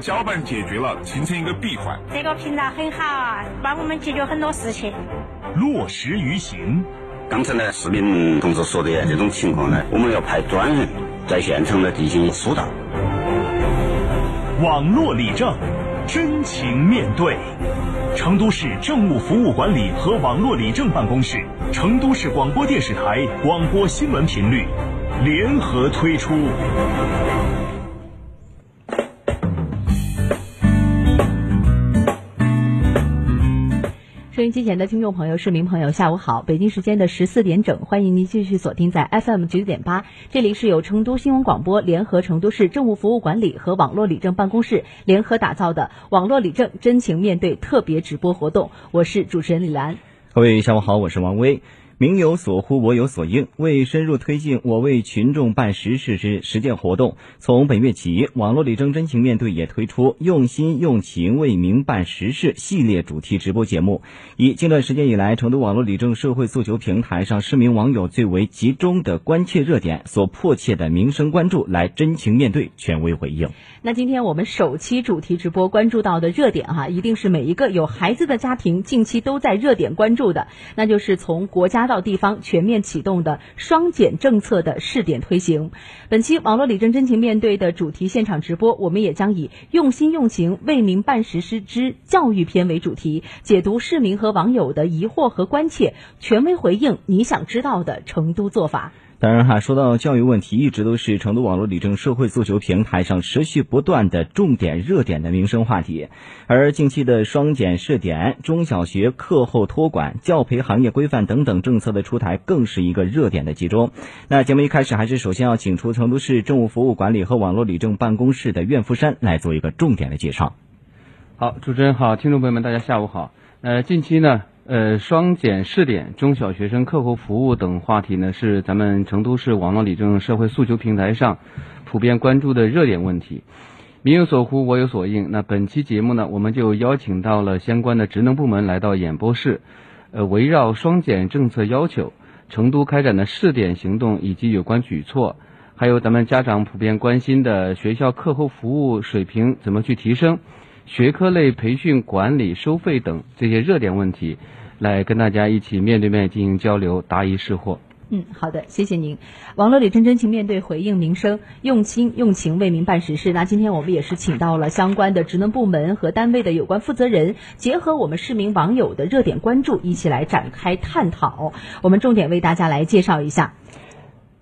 交办解决了，形成一个闭环。这个频道很好啊，帮我们解决很多事情。落实于行，刚才呢，市民同志说的这种情况呢，我们要派专人在现场呢进行疏导。网络理政，真情面对。成都市政务服务管理和网络理政办公室、成都市广播电视台广播新闻频率联合推出。音机前的听众朋友、市民朋友，下午好！北京时间的十四点整，欢迎您继续锁定在 FM 九九点八，这里是由成都新闻广播联合成都市政务服务管理和网络理政办公室联合打造的网络理政真情面对特别直播活动，我是主持人李兰。各位下午好，我是王威。民有所呼，我有所应。为深入推进“我为群众办实事”之实践活动，从本月起，网络理政真情面对也推出“用心用情为民办实事”系列主题直播节目，以近段时间以来成都网络理政社会诉求平台上市民网友最为集中的关切热点所迫切的民生关注来真情面对、权威回应。那今天我们首期主题直播关注到的热点哈，一定是每一个有孩子的家庭近期都在热点关注的，那就是从国家到地方全面启动的双减政策的试点推行。本期网络理政真情面对的主题现场直播，我们也将以用心用情为民办实事之教育篇为主题，解读市民和网友的疑惑和关切，权威回应你想知道的成都做法。当然哈，说到教育问题，一直都是成都网络理政社会诉求平台上持续不断的重点热点的民生话题。而近期的双减试点、中小学课后托管、教培行业规范等等政策的出台，更是一个热点的集中。那节目一开始，还是首先要请出成都市政务服务管理和网络理政办公室的苑福山来做一个重点的介绍。好，主持人好，听众朋友们，大家下午好。呃，近期呢。呃，双减试点、中小学生课后服务等话题呢，是咱们成都市网络理政社会诉求平台上普遍关注的热点问题。民有所呼，我有所应。那本期节目呢，我们就邀请到了相关的职能部门来到演播室，呃，围绕双减政策要求、成都开展的试点行动以及有关举措，还有咱们家长普遍关心的学校课后服务水平怎么去提升。学科类培训管理收费等这些热点问题，来跟大家一起面对面进行交流，答疑释惑。嗯，好的，谢谢您。网络里真真情面对回应民生，用心用情为民办实事。那今天我们也是请到了相关的职能部门和单位的有关负责人，结合我们市民网友的热点关注，一起来展开探讨。我们重点为大家来介绍一下。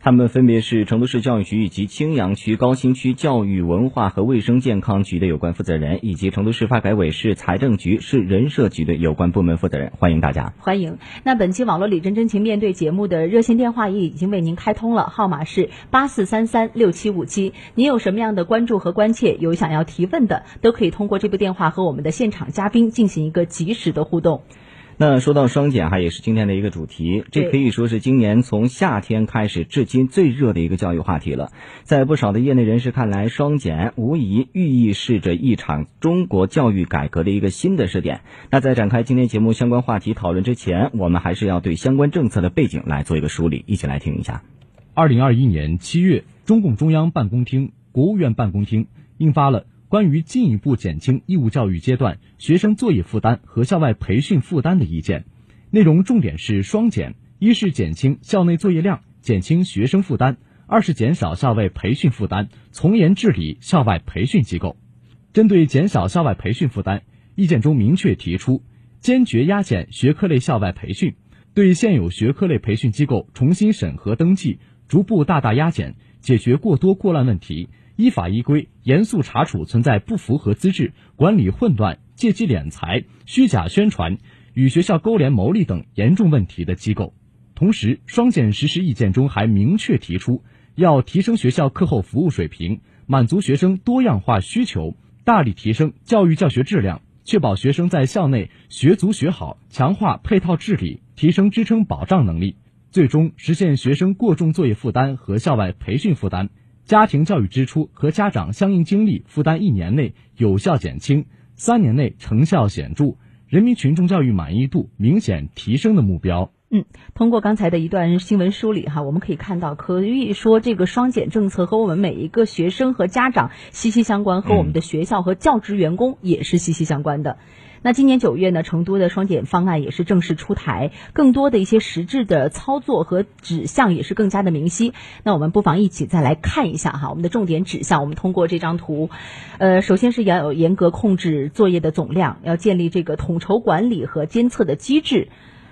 他们分别是成都市教育局以及青羊区高新区教育文化和卫生健康局的有关负责人，以及成都市发改委、市财政局、市人社局的有关部门负责人。欢迎大家！欢迎。那本期网络里真真情面对节目的热线电话也已经为您开通了，号码是八四三三六七五七。您有什么样的关注和关切，有想要提问的，都可以通过这部电话和我们的现场嘉宾进行一个及时的互动。那说到双减哈，也是今天的一个主题，这可以说是今年从夏天开始至今最热的一个教育话题了。在不少的业内人士看来，双减无疑寓意是着一场中国教育改革的一个新的试点。那在展开今天节目相关话题讨论之前，我们还是要对相关政策的背景来做一个梳理，一起来听一下。二零二一年七月，中共中央办公厅、国务院办公厅印发了。关于进一步减轻义务教育阶段学生作业负担和校外培训负担的意见，内容重点是双减：一是减轻校内作业量，减轻学生负担；二是减少校外培训负担，从严治理校外培训机构。针对减少校外培训负担，意见中明确提出，坚决压减学科类校外培训，对现有学科类培训机构重新审核登记，逐步大大压减，解决过多过乱问题。依法依规严肃查处存在不符合资质、管理混乱、借机敛财、虚假宣传、与学校勾连牟利等严重问题的机构。同时，双减实施意见中还明确提出，要提升学校课后服务水平，满足学生多样化需求，大力提升教育教学质量，确保学生在校内学足学好，强化配套治理，提升支撑保障能力，最终实现学生过重作业负担和校外培训负担，家庭教育支出和家长相应精力负担一年内有效减轻，三年内成效显著，人民群众教育满意度明显提升的目标。嗯，通过刚才的一段新闻梳理哈，我们可以看到，可以说这个双减政策和我们每一个学生和家长息息相关，和我们的学校和教职员工也是息息相关的。那今年九月呢，成都的双减方案也是正式出台，更多的一些实质的操作和指向也是更加的明晰。那我们不妨一起再来看一下哈，我们的重点指向，我们通过这张图，呃，首先是要有严格控制作业的总量，要建立这个统筹管理和监测的机制。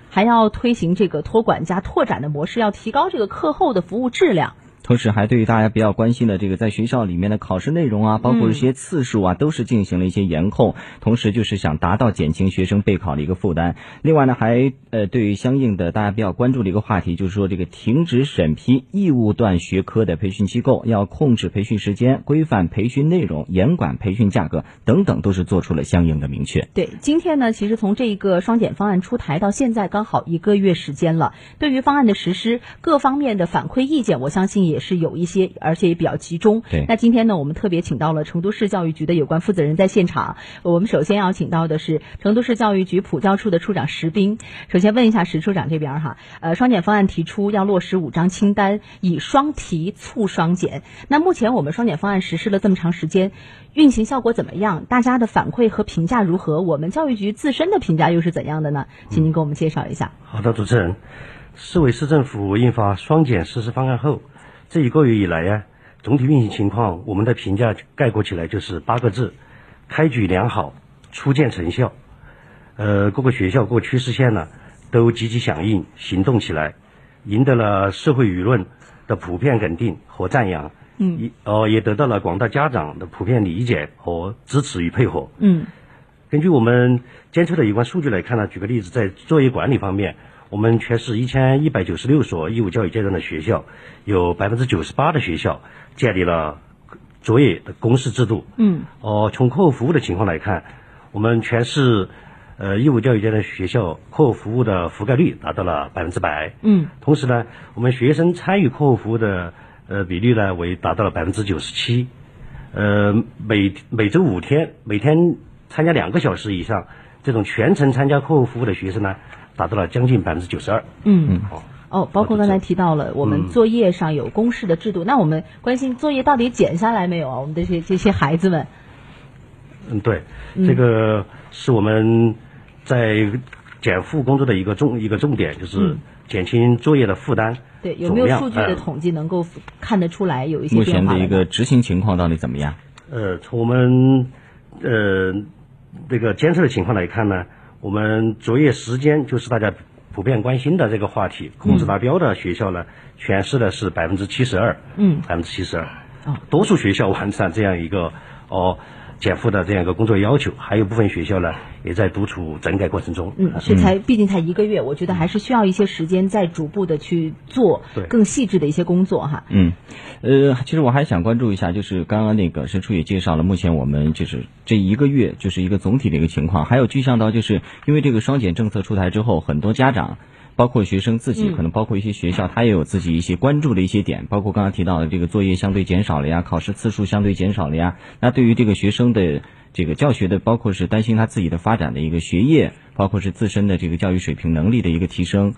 还要推行这个托管加拓展的模式，要提高这个课后的服务质量。同时，还对于大家比较关心的这个在学校里面的考试内容啊，包括一些次数啊，都是进行了一些严控。同时，就是想达到减轻学生备考的一个负担。另外呢，还呃，对于相应的大家比较关注的一个话题，就是说这个停止审批义务段学科的培训机构，要控制培训时间、规范培训内容、严管培训价格等等，都是做出了相应的明确。对，今天呢，其实从这一个双减方案出台到现在，刚好一个月时间了。对于方案的实施，各方面的反馈意见，我相信也。也是有一些，而且也比较集中。对，那今天呢，我们特别请到了成都市教育局的有关负责人在现场。我们首先要请到的是成都市教育局普教处的处长石斌。首先问一下石处长这边哈，呃，双减方案提出要落实五张清单，以双提促双减。那目前我们双减方案实施了这么长时间，运行效果怎么样？大家的反馈和评价如何？我们教育局自身的评价又是怎样的呢？请您给我们介绍一下。好的，主持人，市委市政府印发双减实施方案后。这一个月以来呀，总体运行情况，我们的评价概括起来就是八个字：开局良好，初见成效。呃，各个学校、各个区市县呢，都积极响应，行动起来，赢得了社会舆论的普遍肯定和赞扬。嗯。一哦，也得到了广大家长的普遍理解和支持与配合。嗯。根据我们监测的有关数据来看呢，举个例子，在作业管理方面。我们全市一千一百九十六所义务教育阶段的学校，有百分之九十八的学校建立了作业的公示制度。嗯。哦，从课后服务的情况来看，我们全市呃义务教育阶段学校课后服务的覆盖率达到了百分之百。嗯。同时呢，我们学生参与课后服务的呃比例呢为达到了百分之九十七。呃，每每周五天，每天参加两个小时以上，这种全程参加课后服务的学生呢。达到了将近百分之九十二。嗯嗯。哦，包括刚才提到了我们作业上有公示的制度，那我们关心作业到底减下来没有啊？我们这些这些孩子们。嗯，对，这个是我们在减负工作的一个重一个重点，就是减轻作业的负担。对，有没有数据的统计能够看得出来有一些目前的一个执行情况到底怎么样？呃，从我们呃这个监测的情况来看呢。我们作业时间就是大家普遍关心的这个话题，控制达标的学校呢，全市的是百分之七十二，嗯，百分之七十二，多数学校完成这样一个哦。减负的这样一个工作要求，还有部分学校呢，也在督促整改过程中。嗯，是才，毕竟才一个月，我觉得还是需要一些时间，再逐步的去做更细致的一些工作哈。嗯，呃，其实我还想关注一下，就是刚刚那个申处也介绍了，目前我们就是这一个月就是一个总体的一个情况，还有具象到就是因为这个双减政策出台之后，很多家长。包括学生自己，可能包括一些学校，他也有自己一些关注的一些点，包括刚刚提到的这个作业相对减少了呀，考试次数相对减少了呀。那对于这个学生的这个教学的，包括是担心他自己的发展的一个学业，包括是自身的这个教育水平能力的一个提升。